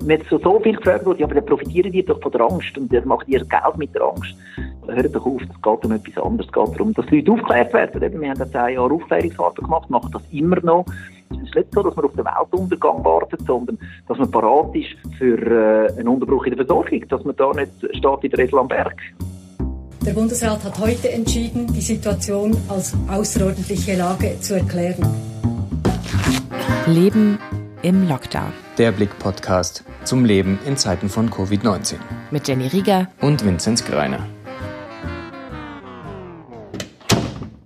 wenn so, so viel gefragt wurde, ja, aber dann profitieren die doch von der Angst und dann macht ihr Geld mit der Angst. Hört doch auf, es geht um etwas anderes. Es geht darum, dass die Leute aufgeklärt werden. Wir haben jetzt zehn Jahre Aufklärungsarbeit gemacht, machen das immer noch. Es ist nicht so, dass man auf den Weltuntergang wartet, sondern dass man parat ist für äh, einen Unterbruch in der Versorgung, dass man da nicht steht wie der Esel am Berg. Der Bundesrat hat heute entschieden, die Situation als außerordentliche Lage zu erklären. Leben im Lockdown. Der Blick-Podcast zum Leben in Zeiten von Covid-19. Mit Jenny Rieger und Vinzenz Greiner.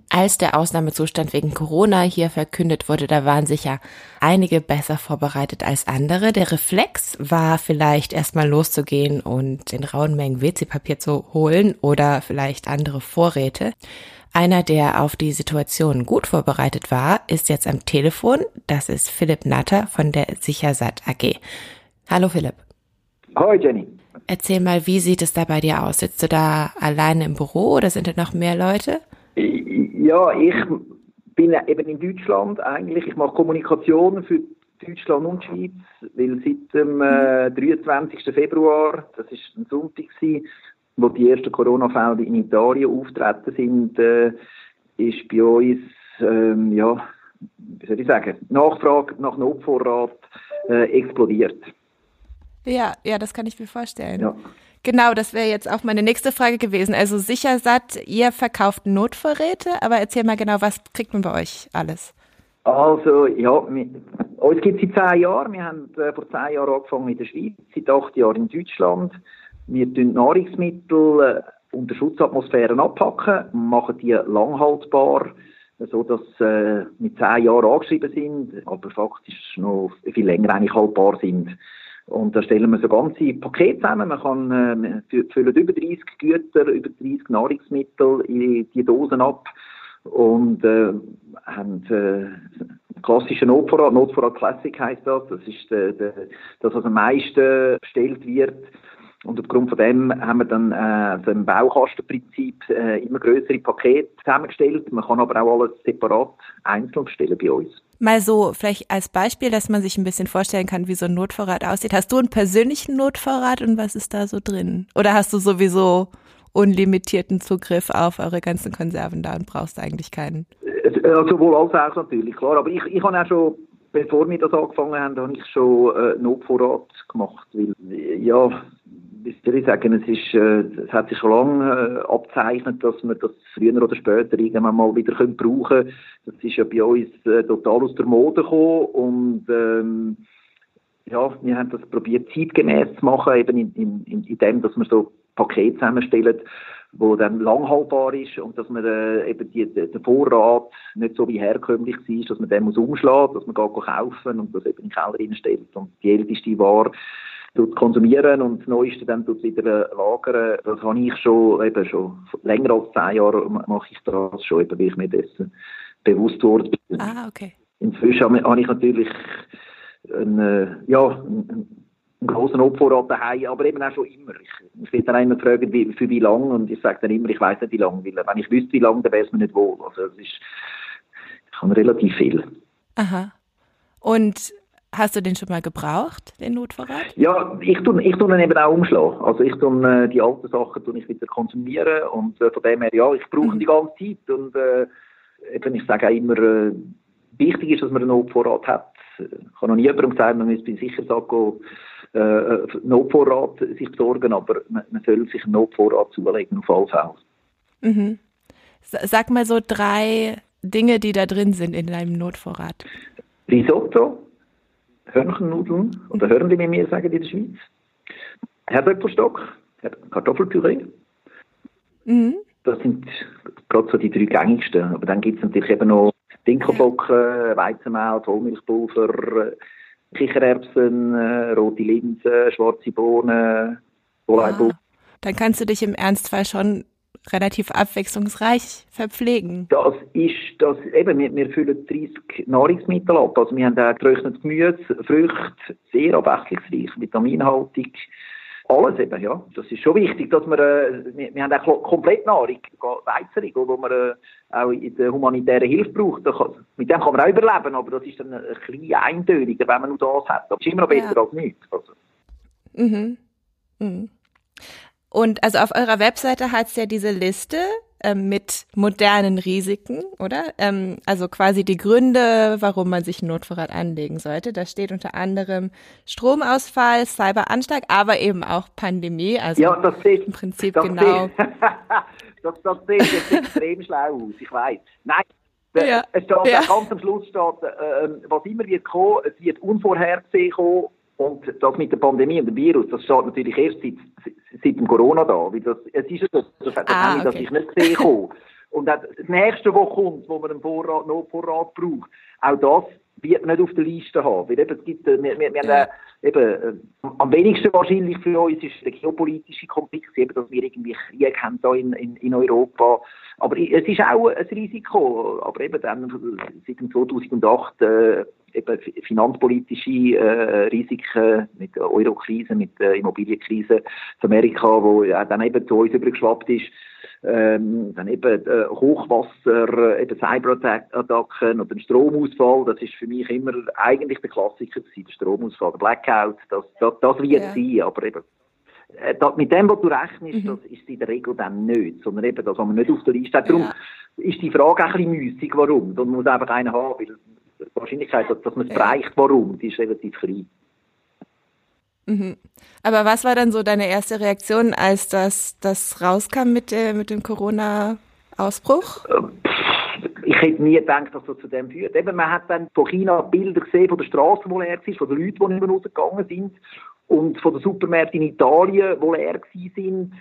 Als der Ausnahmezustand wegen Corona hier verkündet wurde, da waren sicher einige besser vorbereitet als andere. Der Reflex war vielleicht erstmal loszugehen und in rauen Mengen WC-Papier zu holen oder vielleicht andere Vorräte. Einer, der auf die Situation gut vorbereitet war, ist jetzt am Telefon. Das ist Philipp Natter von der Sichersat AG. Hallo Philipp. Hallo Jenny. Erzähl mal, wie sieht es da bei dir aus? Sitzt du da alleine im Büro oder sind da noch mehr Leute? Ja, ich bin eben in Deutschland eigentlich. Ich mache Kommunikation für Deutschland und Schweiz, weil seit dem äh, 23. Februar, das ist ein Sonntag, gewesen, wo die ersten Corona-Fälle in Italien auftreten sind, äh, ist bei uns, ähm, ja, wie soll ich sagen, Nachfrage nach Notvorrat äh, explodiert. Ja, ja, das kann ich mir vorstellen. Ja. Genau, das wäre jetzt auch meine nächste Frage gewesen. Also sicher satt, ihr verkauft Notvorräte, aber erzähl mal genau, was kriegt man bei euch alles? Also, ja, wir, uns gibt es seit zehn Jahren. Wir haben äh, vor zehn Jahren angefangen in der Schweiz, seit acht Jahren in Deutschland. Wir tun Nahrungsmittel äh, unter Schutzatmosphären abpacken, machen die langhaltbar, so dass äh, mit zehn Jahren angeschrieben sind, aber faktisch noch viel länger eigentlich haltbar sind. Und da stellen wir so ganze Pakete zusammen. Man kann äh, füllen über 30 Güter, über 30 Nahrungsmittel in die Dosen ab und äh, haben äh, klassischen Notvorrat. Notvorrat Classic heißt das. Das ist der, der, das, was am meisten bestellt wird. Und aufgrund von dem haben wir dann äh, so im Baukastenprinzip äh, immer größere Pakete zusammengestellt. Man kann aber auch alles separat einzeln bestellen bei uns. Mal so, vielleicht als Beispiel, dass man sich ein bisschen vorstellen kann, wie so ein Notvorrat aussieht. Hast du einen persönlichen Notvorrat und was ist da so drin? Oder hast du sowieso unlimitierten Zugriff auf eure ganzen Konserven da und brauchst eigentlich keinen? Äh, sowohl als auch natürlich, klar. Aber ich, ich habe auch schon, bevor wir das angefangen haben, habe ich schon äh, Notvorrat gemacht. Weil, ja, wie soll ich sagen, es, ist, äh, es hat sich schon lange äh, abzeichnet, dass wir das früher oder später irgendwann mal wieder können brauchen können. Das ist ja bei uns äh, total aus der Mode gekommen und ähm, ja, wir haben das probiert zeitgemäß zu machen, eben in, in, in, dem, dass wir so Pakete zusammenstellen, wo dann langhaltbar ist und dass man äh, eben die, der Vorrat nicht so wie herkömmlich ist, dass man den muss umschlagen, dass man gar kaufen und das eben in den Keller reinstellt und die älteste Ware konsumieren und das Neueste dann wieder lagern. Das habe ich schon, eben schon länger als zehn Jahre mache ich das schon, eben, weil ich mir dessen bewusst wurde. Ah, okay. Inzwischen habe ich natürlich einen, äh, ja, einen, einen großen Opferrat daheim, aber eben auch schon immer. Ich, ich werde dann immer fragen, wie, für wie lange und ich sage dann immer, ich weiß nicht wie lange, weil wenn ich wüsste wie lange, dann wäre es mir nicht wohl. Also es ist, ich habe relativ viel. Aha. Und Hast du den schon mal gebraucht, den Notvorrat? Ja, ich tue, ich tue ihn eben auch umschlagen. Also ich tue äh, die alten Sachen tue ich wieder konsumieren und äh, von dem her, ja, ich brauche mhm. die ganze Zeit und äh, eben, ich sage auch immer, äh, wichtig ist, dass man einen Notvorrat hat. Ich habe noch nie jemandem gesagt, man müsste sicher sagen, äh, äh Notvorrat sich besorgen, aber man, man, soll sich einen Notvorrat zulegen auf alle Fälle. Mhm. Sag mal so drei Dinge, die da drin sind in deinem Notvorrat. Risotto, Hörnchennudeln oder Hörnli, wie wir sagen in der Schweiz. Herdöpfelstock, Kartoffelpüree. Mhm. Das sind gerade so die drei gängigsten. Aber dann gibt es natürlich eben noch Dinkelbocken, Weizenmehl, Vollmilchpulver, Kichererbsen, äh, rote Linsen, schwarze Bohnen, Volleybuch. Ah, dann kannst du dich im Ernstfall schon relativ abwechslungsreich verpflegen. Das ist das, eben, wir, wir füllen 30 Nahrungsmittel ab. Also wir haben auch getrocknetes Gemüse, Früchte, sehr abwechslungsreich, vitaminhaltig. Alles eben, ja. Das ist schon wichtig, dass wir, äh, wir, wir haben auch Komplettnahrung, Weizerig, wo man äh, auch in der humanitären Hilfe braucht. Kann, mit dem kann man auch überleben, aber das ist dann ein bisschen eintöniger, wenn man nur das hat. Das ist immer noch besser ja. als nichts. Also. Mhm. Mhm. Und also auf eurer Webseite hat es ja diese Liste ähm, mit modernen Risiken, oder? Ähm, also quasi die Gründe, warum man sich einen Notvorrat anlegen sollte. Da steht unter anderem Stromausfall, Cyberanschlag, aber eben auch Pandemie. Also ja, das sieht, im Prinzip das genau. Sieht, das, das sieht jetzt extrem schlau aus, ich weiß. Nein, ja, es steht ja. ganz am Schluss steht, äh, was immer wird kommen, es wird unvorhergesehen kommen und das mit der Pandemie und dem Virus, das steht natürlich erst seit, seit dem Corona da. Weil das, es ist so, das, das ah, okay. das ist nicht gesehen kommen. Und auch das nächste, was kommt, wo man einen Vorrat, Notvorrat braucht, auch das wird man nicht auf der Liste haben. Weil eben, es gibt, äh, wir, wir, wir ja. haben, eben, äh, am wenigsten wahrscheinlich für uns ist der geopolitische Konflikt, eben, dass wir irgendwie Krieg haben da in, in, in Europa. Aber es ist auch ein Risiko. Aber eben dann, seit 2008, äh, eben finanzpolitische äh, Risiken mit der Eurokrise, mit der Immobilienkrise in Amerika, wo ja dann eben zu uns übergeschwappt ist. Ähm, dann eben äh, Hochwasser, äh, eben Cyberattacken oder ein Stromausfall, das ist für mich immer eigentlich der Klassiker gewesen, der Stromausfall, der Blackout, das, das, das wird ja. sein, aber eben äh, das, mit dem, was du rechnest, mhm. das ist in der Regel dann nicht, sondern eben das, was man nicht auf der Liste hat. Darum ja. ist die Frage auch ein bisschen müßig, warum. Da muss einfach einer haben, weil die Wahrscheinlichkeit, dass, man es ja. warum, die ist relativ klein. Mhm. Aber was war dann so deine erste Reaktion, als das, das rauskam mit, der, mit dem Corona-Ausbruch? Ich hätte nie gedacht, dass das zu dem führt. Eben, man hat dann von China Bilder gesehen von der Straße, wo leer war, von den Leuten, die nicht mehr rausgegangen sind und von den Supermärkten in Italien, die leer sind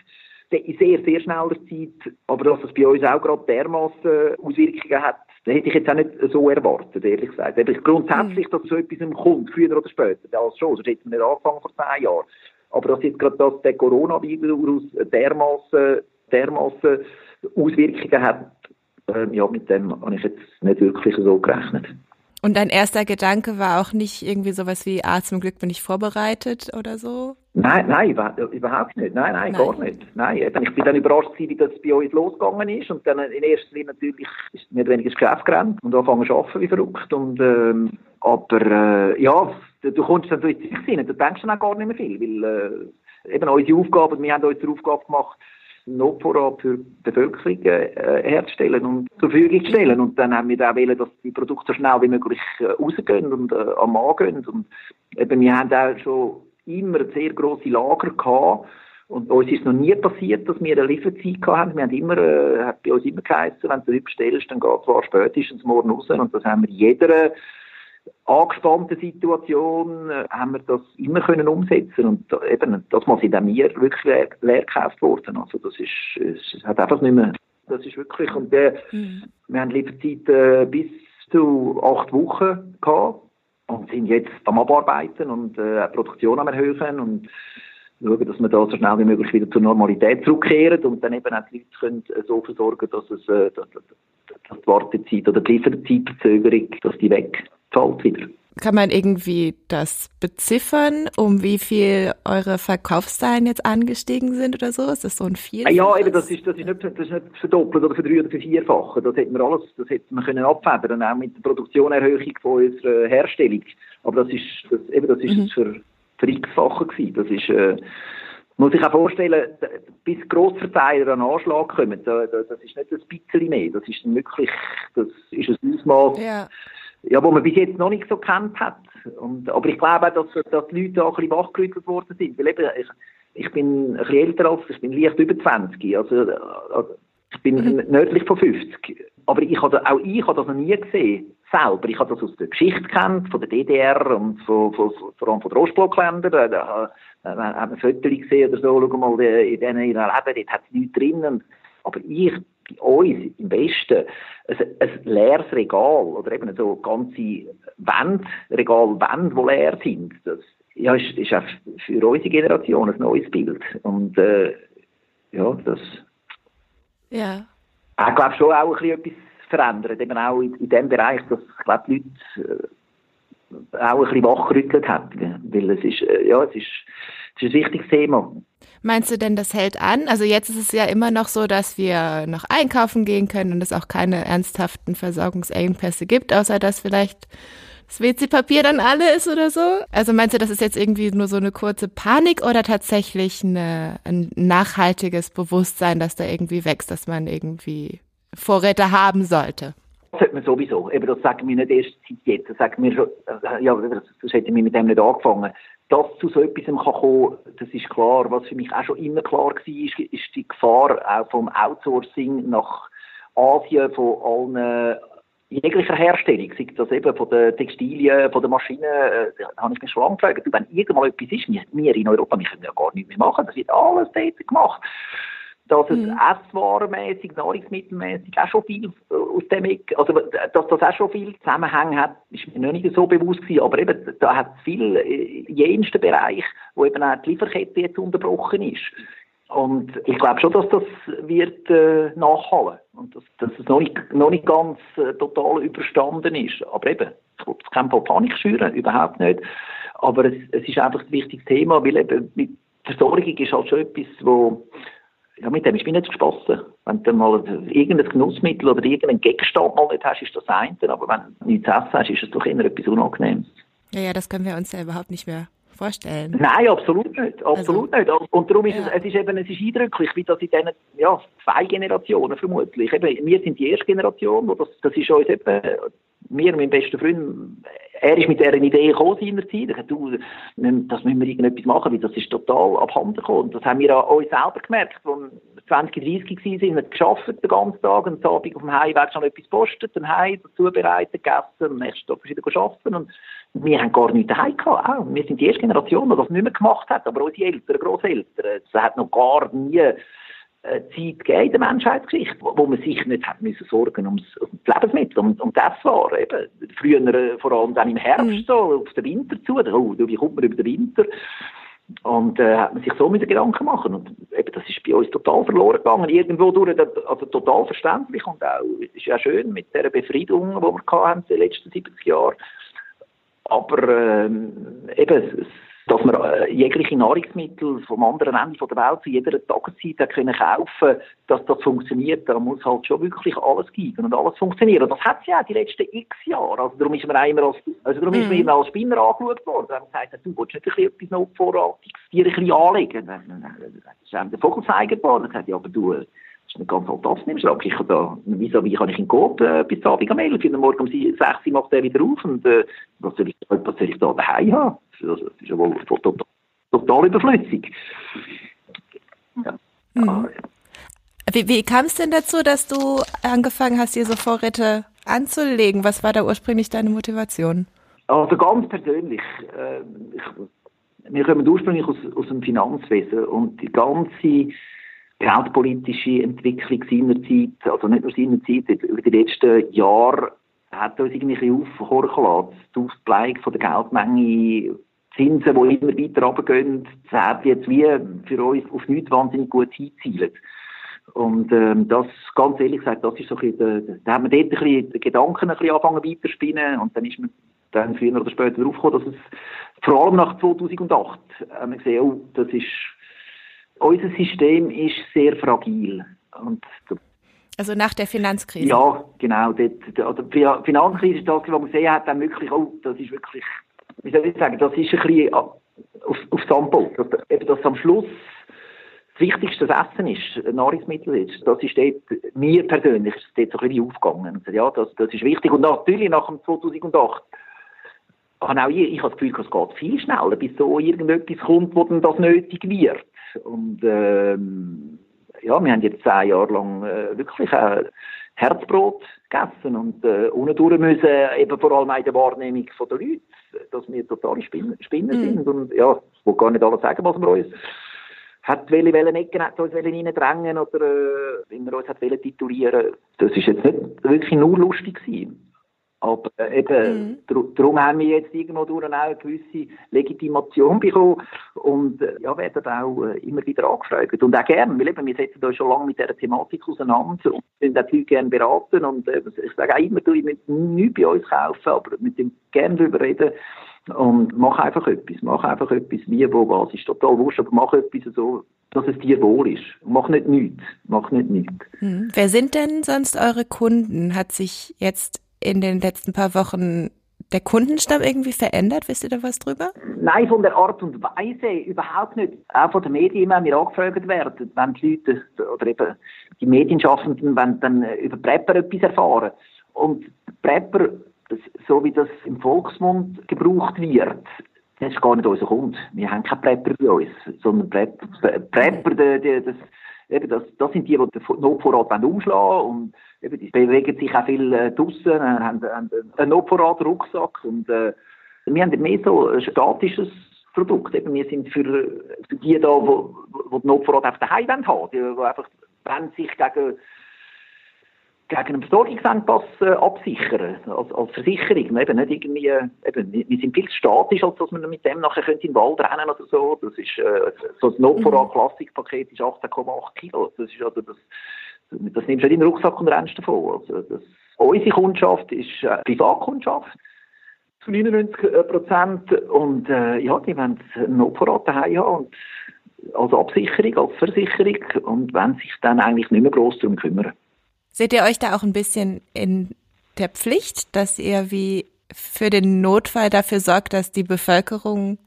in sehr, sehr schneller Zeit. Aber dass es bei uns auch gerade dermaßen Auswirkungen hat, das hätte ich jetzt auch nicht so erwartet, ehrlich gesagt. Aber grundsätzlich, mhm. dass so etwas kommt, früher oder später, das schon, sonst hätten wir nicht angefangen vor zehn Jahren. Aber dass jetzt gerade das, der Coronavirus dermaßen, dermaßen Auswirkungen hat, äh, ja, mit dem habe ich jetzt nicht wirklich so gerechnet. Und dein erster Gedanke war auch nicht irgendwie sowas wie, ah, zum Glück bin ich vorbereitet oder so? Nein, nein, überhaupt nicht. Nein, nein, nein. gar nicht. Nein, eben, ich bin dann überrascht wie das bei uns losgegangen ist. Und dann in erster Linie natürlich ist nicht weniger das Geschäft gerannt und angefangen zu arbeiten wie verrückt. Und, ähm, aber, äh, ja, du kommst dann so in sich rein, du denkst dann auch gar nicht mehr viel, weil, äh, eben unsere Aufgabe, wir haben uns die Aufgabe gemacht, Notvorrat für die Bevölkerung äh, herzustellen und zur Verfügung zu stellen. Und dann haben wir auch wollen, dass die Produkte so schnell wie möglich äh, rausgehen und äh, am Mann gehen. Und eben, wir haben auch schon immer sehr grosse Lager gehabt. Und uns ist noch nie passiert, dass wir eine Lieferzeit haben. Wir haben immer, äh, hat bei uns immer geheißen, wenn du bestellst, dann geht es zwar spätestens morgen raus. Und das haben wir in jeder angespannten Situation äh, haben wir das immer können umsetzen und da, eben das mal sind auch mir wirklich leer, leer gekauft worden. Also das ist, es hat einfach nicht mehr, das ist wirklich und äh, mhm. wir haben Lieferzeit äh, bis zu acht Wochen gehabt und sind jetzt am Abarbeiten und äh, Produktion am erhöhen und schauen, dass wir da so schnell wie möglich wieder zur Normalität zurückkehren und dann eben auch die Leute können äh, so versorgen, dass es äh, dass, dass die Wartezeit oder die Lieferzeitverzögerung, dass die wegfällt wieder. Kann man irgendwie das beziffern, um wie viel eure Verkaufszahlen jetzt angestiegen sind oder so? Ist das so ein Vielfaches? Ja, eben, das ist, das ist nicht, das ist nicht verdoppelt oder verdreifacht oder vierfache. Das hätten wir alles, das hätten wir können abfedern, auch mit der Produktionerhöhung von unserer Herstellung. Aber das ist, das, eben, das ist mhm. für, für x-fache gewesen. Das ist, äh, muss ich auch vorstellen, bis Grossverteiler an Anschlag kommen, das ist nicht ein bisschen mehr. Das ist wirklich, das ist ein Ausmaß. Ja ja, wo man bis jetzt noch nicht so kennt hat. Und, aber ich glaube auch, dass, dass die Leute auch ein bisschen wachgerüttelt worden sind. Weil eben, ich, ich bin ein bisschen älter als, ich bin leicht über 20. Also, also ich bin mhm. nördlich von 50. Aber ich habe, auch ich habe das noch nie gesehen, selber. Ich habe das aus der Geschichte kennt, von der DDR und von, von, vor allem von den Ostblockländern. Da, da, da hat man Fotos gesehen oder so, schau mal, in denen ihren Leben, dort hat es nichts drin. Aber ich uns im Westen ein, ein leeres Regal oder eben so ganze Wände, Regalwände, die leer sind, das ja, ist, ist auch für unsere Generation ein neues Bild. Und äh, ja, das ja. ich glaube schon auch ein bisschen etwas verändert, eben auch in, in dem Bereich, dass ich glaube, die Leute äh, auch ein bisschen wachrüttelt haben, weil es ist, äh, ja, es ist, ist ein wichtiges Thema. Meinst du denn, das hält an? Also jetzt ist es ja immer noch so, dass wir noch einkaufen gehen können und es auch keine ernsthaften Versorgungsengpässe gibt, außer dass vielleicht das WC-Papier dann alle ist oder so? Also meinst du, das ist jetzt irgendwie nur so eine kurze Panik oder tatsächlich eine, ein nachhaltiges Bewusstsein, dass da irgendwie wächst, dass man irgendwie Vorräte haben sollte? Das sollte man sowieso. Eben, das sagen wir nicht erst seit jetzt. Das sagen wir schon, äh, ja, das, das hätten wir mit dem nicht angefangen. Dass zu so etwas kann kommen, das ist klar. Was für mich auch schon immer klar war, ist, ist die Gefahr auch vom Outsourcing nach Asien von allen jeglicher Herstellung, sei das eben von den Textilien, von den Maschinen, äh, da habe ich mich schon lange gefragt, wenn irgendwann etwas ist, wir, wir in Europa, wir können ja gar nichts mehr machen, das wird alles dort gemacht dass es mhm. esswarenmäßig, nahrungsmittelmäßig auch schon viel äh, aus dem, also dass das auch schon viel Zusammenhang hat, ist mir noch nicht so bewusst gewesen, aber eben, da hat es viel, äh, jensten Bereich, wo eben auch die Lieferkette jetzt unterbrochen ist. Und ich glaube schon, dass das wird äh, nachhallen und dass, dass es noch nicht, noch nicht ganz äh, total überstanden ist. Aber eben, ich will auf keinen Fall Panik schüren, überhaupt nicht. Aber es, es ist einfach ein wichtiges Thema, weil eben mit Versorgung ist halt schon etwas, wo ja, mit dem ist mir nicht gesprossen. Wenn du mal irgendein Genussmittel oder irgendeinen Gegenstand mal nicht hast, ist das eine, aber wenn du nichts zu essen hast, ist es doch immer etwas Unangenehmes. Ja, ja, das können wir uns ja überhaupt nicht mehr vorstellen. Nein, absolut nicht. Absolut also, nicht. Und darum ist ja. es, es ist eben, es ist eindrücklich, wie das in diesen, ja, zwei Generationen vermutlich. Eben, wir sind die erste Generation, wo das, das ist uns eben, mir, mein bester Freund, er ist mit dieser Idee gekommen seinerzeit. Ich dachte, du, das müssen wir irgendetwas machen, weil das ist total abhanden gekommen. Und das haben wir an uns selber gemerkt, als wir 20, 30 waren, sind wir geschafft den ganzen Tag und am Abend auf dem Heimweg schon etwas postet, dann heim, zubereitet, gegessen, am nächsten Tag wieder arbeiten und wir haben gar nichts daheim gehabt. Auch. Wir sind die erste Generation, die das nicht mehr gemacht hat, aber unsere Eltern, Grosseltern, es hat noch gar nie Zeit gegeben in der Menschheitsgeschichte, wo, man sich nicht hat müssen sorgen ums, ums Lebensmittel, um, um das war eben. Früher, äh, vor allem dann im Herbst, mhm. so, auf den Winter zu, oh, wie kommt man über den Winter? Und äh, hat man sich so mit Gedanken machen und eben das ist bei uns total verloren gegangen, irgendwo durch, also total verständlich und auch, es ist ja schön mit der Befriedung, die wir hatten in den letzten 70 Jahren. Aber ähm, eben, dass man äh, jegliche Nahrungsmittel vom anderen Ende der Welt zu jeder Tageszeit können kaufen dass das funktioniert, da muss halt schon wirklich alles geben und alles funktionieren. Und das hat ja die letzten x Jahre. Also darum ist man immer als, also darum mm. ist man mhm. immer als Spinner angeschaut worden. Da haben gesagt, du willst nicht ein bisschen etwas noch Vorratiges dir ein bisschen anlegen. Das ist einem der Vogel worden. Er sagt, ja, aber du, das ist nicht ganz fantastisch. Nimmst du ich da, wieso, wie kann ich in Coop äh, bis Abend am 11 Uhr, morgen um 6 Uhr macht er wieder auf und äh, was, soll ich, was soll ich da daheim haben? Das ist ja wohl total, total überflüssig. Ja. Mhm. Wie, wie kam es denn dazu, dass du angefangen hast, dir so Vorräte anzulegen? Was war da ursprünglich deine Motivation? Also ganz persönlich. Äh, ich, wir kommen ursprünglich aus, aus dem Finanzwesen und die ganze geldpolitische Entwicklung seiner Zeit, also nicht nur seiner Zeit, über die letzten Jahre hat uns irgendwie aufhorchen lassen. Die Aufbleiben von der Geldmenge Zinsen, die immer weiter runtergehen, das hat jetzt wie für uns auf nichts wahnsinnig gut hinzielt. Und ähm, das, ganz ehrlich gesagt, das ist so ein bisschen, da haben wir dort ein bisschen Gedanken ein bisschen angefangen weiterspinnen und dann ist man dann früher oder später draufgekommen, dass es vor allem nach 2008 haben wir gesehen, oh, das ist, unser System ist sehr fragil. Und also nach der Finanzkrise? Ja, genau. Also die Finanzkrise ist das, was man gesehen hat, dann wirklich, oh, das ist wirklich wie soll ich sagen, das ist ein bisschen auf, auf Sample. Dass, eben, dass am Schluss das Wichtigste das Essen ist, Nahrungsmittel ist. Das ist dort, mir persönlich ist dort so ein bisschen aufgegangen. Ja, das, das ist wichtig. Und natürlich nach dem 2008 habe auch ich, ich habe das Gefühl, es geht viel schneller, bis so irgendetwas kommt, wo dann das nötig wird. Und ähm, ja, wir haben jetzt zehn Jahre lang äh, wirklich äh, Herzbrot gegessen und äh, unten müssen eben vor allem in der Wahrnehmung der Leute dass wir totale Spinner, Spinner mm. sind. Und ja, ich will gar nicht alles sagen, was wir uns hat welche Wellen Ecken hat uns reindrängen oder äh, wenn wir uns hat wollen titulieren. Das ist jetzt nicht wirklich nur lustig gewesen. Aber äh, eben, mhm. dr darum haben wir jetzt irgendwo durch auch eine gewisse Legitimation bekommen und äh, ja, werden auch äh, immer wieder angefragt. Und auch gern, weil eben, wir setzen uns schon lange mit dieser Thematik auseinander und sind auch Leute gerne beraten und äh, ich sage auch immer, du, ich will nichts bei uns kaufen, aber mit dem gerne darüber reden und mach einfach etwas, mach einfach etwas, wie, wo, was, ist total wurscht, aber mach etwas so, dass es dir wohl ist. Mach nicht nichts, mach nicht nichts. Hm. Wer sind denn sonst eure Kunden? Hat sich jetzt in den letzten paar Wochen der Kundenstamm irgendwie verändert? Wisst ihr da was drüber? Nein, von der Art und Weise überhaupt nicht. Auch von den Medien, wenn wir angefragt werden, wenn die Leute oder eben die Medienschaffenden wenn dann über Prepper etwas erfahren. Und Prepper, so wie das im Volksmund gebraucht wird, das ist gar nicht unser Kunde. Wir haben keine Prepper bei uns, sondern Prepper, Prepper das, eben das, das sind die, die den Notvorrat umschlagen und eben, die bewegen sich auch viel äh, draussen, äh, haben, haben einen Notvorrat, Rucksack und äh, wir haben mehr so ein statisches Produkt. Eben, wir sind für, für die da, wo, wo den Notvorrat auf der Heim haben, die, die einfach wenn sich gegen gegen einen Versorgungsengpass äh, absichern, als, als Versicherung. Eben nicht irgendwie, eben, wir sind viel statisch, als dass man mit dem nachher könnte in den Wald rennen oder so. Das ist, äh, so ein Notvorrat-Klassikpaket ist 18,8 Kilo. Das ist also das, das nimmst du in den Rucksack und rennst davon. Also das, unsere Kundschaft ist äh, Privatkundschaft zu 99 äh, Prozent und äh, ja, die wollen einen Notvorrat daheim haben und als Absicherung, als Versicherung und wollen sich dann eigentlich nicht mehr gross darum kümmern. Seht ihr euch da auch ein bisschen in der Pflicht, dass ihr wie für den Notfall dafür sorgt, dass die Bevölkerung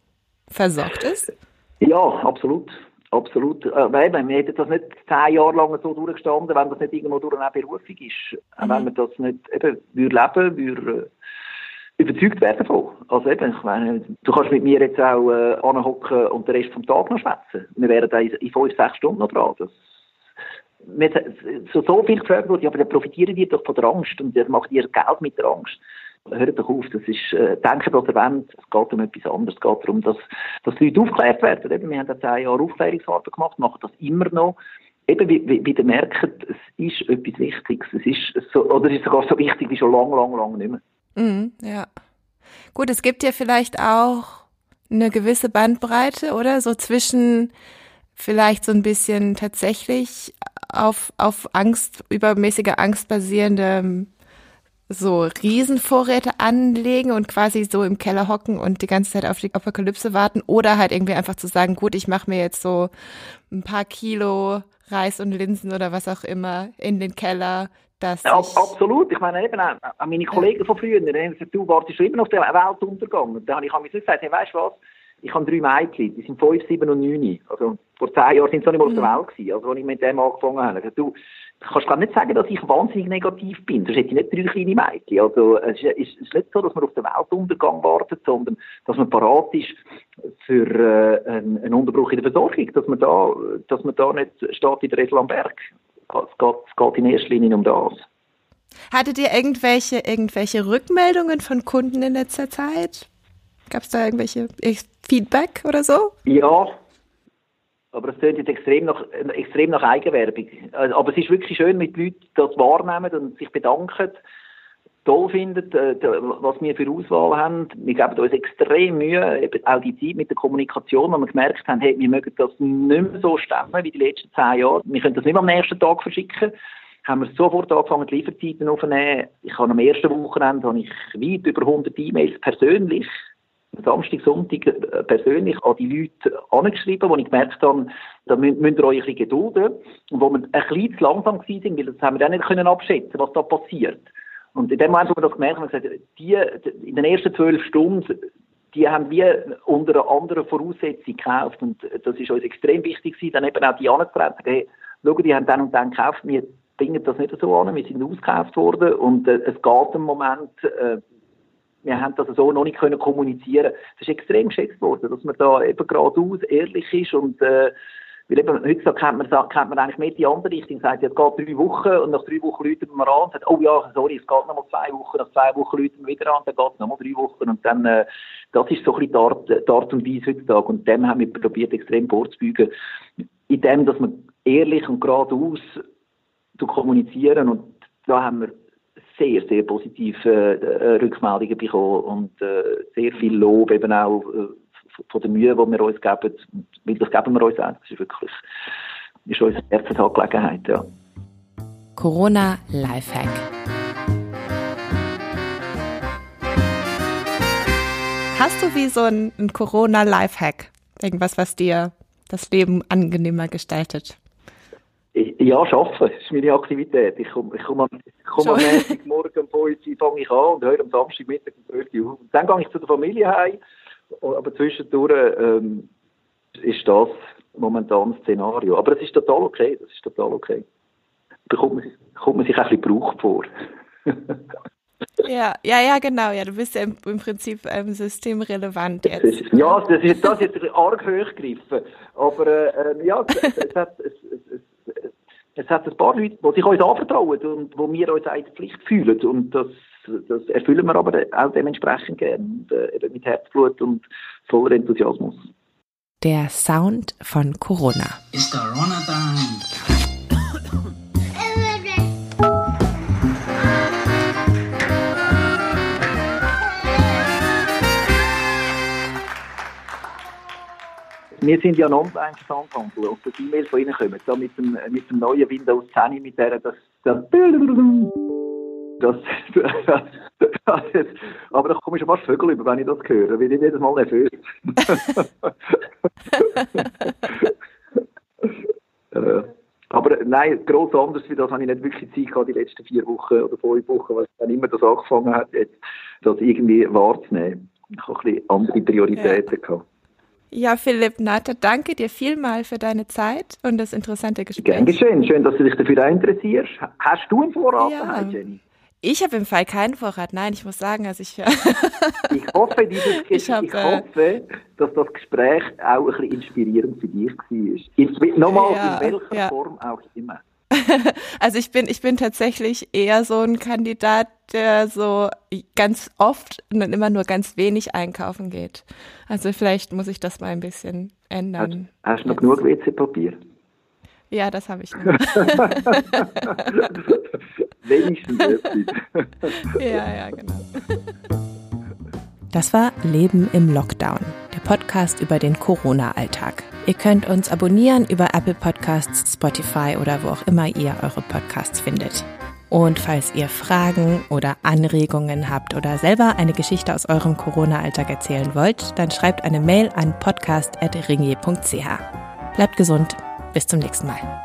versorgt ist? Ja, absolut. Absolut. Äh, wir hätten das nicht zehn Jahre lang so durchgestanden, wenn das nicht irgendwo durch eine Berufung ist. Mhm. Wenn wir das nicht eben würde leben, würde äh, überzeugt werden davon. Also eben, ich meine, du kannst mit mir jetzt auch äh, anhocken und den Rest vom Tag noch schwätzen. Wir wären da in, in fünf, sechs Stunden noch dran. Das so, so viel gefragt wurde, aber dann profitieren die doch von der Angst und das macht ihr Geld mit der Angst. Hört doch auf, das ist, äh, denken, ihr wollt, es geht um etwas anderes, es geht darum, dass, dass die Leute aufgeklärt werden. Eben, wir haben jetzt zehn Jahre Aufklärungsarbeit gemacht, machen das immer noch. Eben, wie, wie, wie ihr merkt, es ist etwas Wichtiges, es ist so, oder es ist sogar so wichtig wie schon lange, lange, lange nicht mehr. Mhm, ja. Gut, es gibt ja vielleicht auch eine gewisse Bandbreite, oder? So zwischen vielleicht so ein bisschen tatsächlich auf, auf Angst, übermäßige Angst basierende so Riesenvorräte anlegen und quasi so im Keller hocken und die ganze Zeit auf die Apokalypse warten oder halt irgendwie einfach zu sagen, gut, ich mache mir jetzt so ein paar Kilo Reis und Linsen oder was auch immer in den Keller. Dass ja, absolut. Ich meine, eben auch, meine Kollegen von früher, die haben gesagt, du wartest schon immer auf den Weltuntergang. Und dann habe ich mir gesagt, hey, weißt du was, ich habe drei Mädchen, die sind fünf, sieben und neun. Also vor zehn Jahren sind sie noch nicht mal auf der mhm. Welt gewesen, also als ich mit dem angefangen habe. Also, du kannst gar nicht sagen, dass ich wahnsinnig negativ bin, sonst hätte ich nicht drei kleine Mädchen. Also es ist, ist nicht so, dass man auf den Weltuntergang wartet, sondern dass man parat ist für äh, einen, einen Unterbruch in der Versorgung, dass man da, dass man da nicht steht in der Redel am Berg. Es geht, es geht in erster Linie um das. Hattet ihr irgendwelche, irgendwelche Rückmeldungen von Kunden in letzter Zeit? Gab es da irgendwelche Feedback oder so? Ja, aber es klingt jetzt extrem nach, extrem nach Eigenwerbung. Also, aber es ist wirklich schön, mit Leuten das wahrnehmen und sich bedanken, toll finden, äh, was wir für Auswahl haben. Wir geben uns extrem Mühe, eben auch die Zeit mit der Kommunikation, wo wir gemerkt haben, hey, wir mögen das nicht mehr so stemmen wie die letzten zehn Jahre. Wir können das nicht mehr am nächsten Tag verschicken haben wir sofort angefangen, die Lieferzeiten aufzunehmen. Ich habe am ersten Wochenende habe ich weit über 100 E-Mails persönlich Samstag, Sonntag äh, persönlich an die Leute angeschrieben, wo ich gemerkt habe, da müsst, ihr euch ein bisschen gedulden. Und wo wir ein bisschen zu langsam sind, weil das haben wir dann nicht können abschätzen, was da passiert. Und in dem Moment, wo wir das gemerkt haben, haben wir gesagt, die, in den ersten zwölf Stunden, die haben wir unter einer anderen Voraussetzung gekauft. Und das ist uns extrem wichtig gewesen, dann eben auch die anzutreten, hey, schau, die haben dann und dann gekauft, wir bringen das nicht so an, wir sind ausgekauft worden und äh, es geht im Moment, äh, wir haben das so noch nicht können kommunizieren. Es ist extrem geschätzt worden, dass man da eben geradeaus ehrlich ist und äh, weil eben, heutzutage kennt man, kennt man eigentlich mehr die andere Richtung, sagt, es geht drei Wochen und nach drei Wochen läuten wir an und sagt, oh ja, sorry, es geht noch mal zwei Wochen, nach zwei Wochen läuten wir wieder an, dann geht es noch mal drei Wochen und dann, äh, das ist so ein bisschen die Art, die Art und Weise heutzutage und dem haben wir probiert, extrem vorzubeugen, in dem, dass man ehrlich und geradeaus zu kommunizieren und da haben wir sehr, sehr positive äh, Rückmeldungen bekommen und äh, sehr viel Lob eben auch äh, von der Mühe, die wir uns geben. Weil das geben wir uns auch. Das ist wirklich ist unsere Herzensangelegenheit, ja. Corona Lifehack. Hast du wie so ein, ein Corona Lifehack? Irgendwas, was dir das Leben angenehmer gestaltet? Ja, arbeiten. Das ist meine Aktivität. Ich komme ich komm am, komm am Morgen um 5 Uhr fange ich an und höre am Samstagmittag um 12 Uhr auf. Und dann gehe ich zu der Familie heim. Aber zwischendurch ähm, ist das momentan das Szenario. Aber es ist total okay. Das ist total okay. Da kommt man, kommt man sich ein bisschen gebraucht vor. Ja, ja, ja, genau. Ja, du bist ja im, im Prinzip ähm, systemrelevant jetzt. Ja, das ist, das jetzt arg hochgegriffen. Aber äh, ja, es, es, hat, es, es, hat ein paar Leute, die sich uns anvertrauen und wo wir uns eine Pflicht fühlen. Und das, das erfüllen wir aber auch dementsprechend gerne. äh, mit Herzblut und voller Enthusiasmus. Der Sound von Corona. It's Corona time. Wir sind ja ein Online-Versandhandel und die E-Mails von Ihnen kommen, da mit dem, mit dem neuen Windows 10, mit der, das, das, das, das, aber da komme ich schon fast Vögel über, wenn ich das höre, weil ich jedes Mal nervös. äh, aber nein, gross anders wie das habe ich nicht wirklich Zeit gehabt, die letzten vier Wochen oder fünf Wochen, weil dann immer das angefangen hat, jetzt, das irgendwie wahrzunehmen. Ich habe ein bisschen andere Prioritäten ja. gehabt. Ja, Philipp Natter, danke dir vielmal für deine Zeit und das interessante Gespräch. Gern geschehen. Schön, dass du dich dafür interessierst. Hast du einen Vorrat ja. daheim, Jenny? Ich habe im Fall keinen Vorrat. Nein, ich muss sagen, also ich. ich hoffe, dieses ich, hab, ich äh, hoffe, dass das Gespräch auch ein bisschen inspirierend für dich war. Nochmal, ja, in welcher ja. Form auch immer. also ich bin, ich bin tatsächlich eher so ein Kandidat, der so ganz oft und immer nur ganz wenig einkaufen geht. Also vielleicht muss ich das mal ein bisschen ändern. Hast, hast du noch genug WC-Papier? Ja, das habe ich. Wenigstens etwas. ja, ja, genau. Das war Leben im Lockdown, Podcast über den Corona-Alltag. Ihr könnt uns abonnieren über Apple Podcasts, Spotify oder wo auch immer ihr eure Podcasts findet. Und falls ihr Fragen oder Anregungen habt oder selber eine Geschichte aus eurem Corona-Alltag erzählen wollt, dann schreibt eine Mail an podcast.ringier.ch. Bleibt gesund, bis zum nächsten Mal.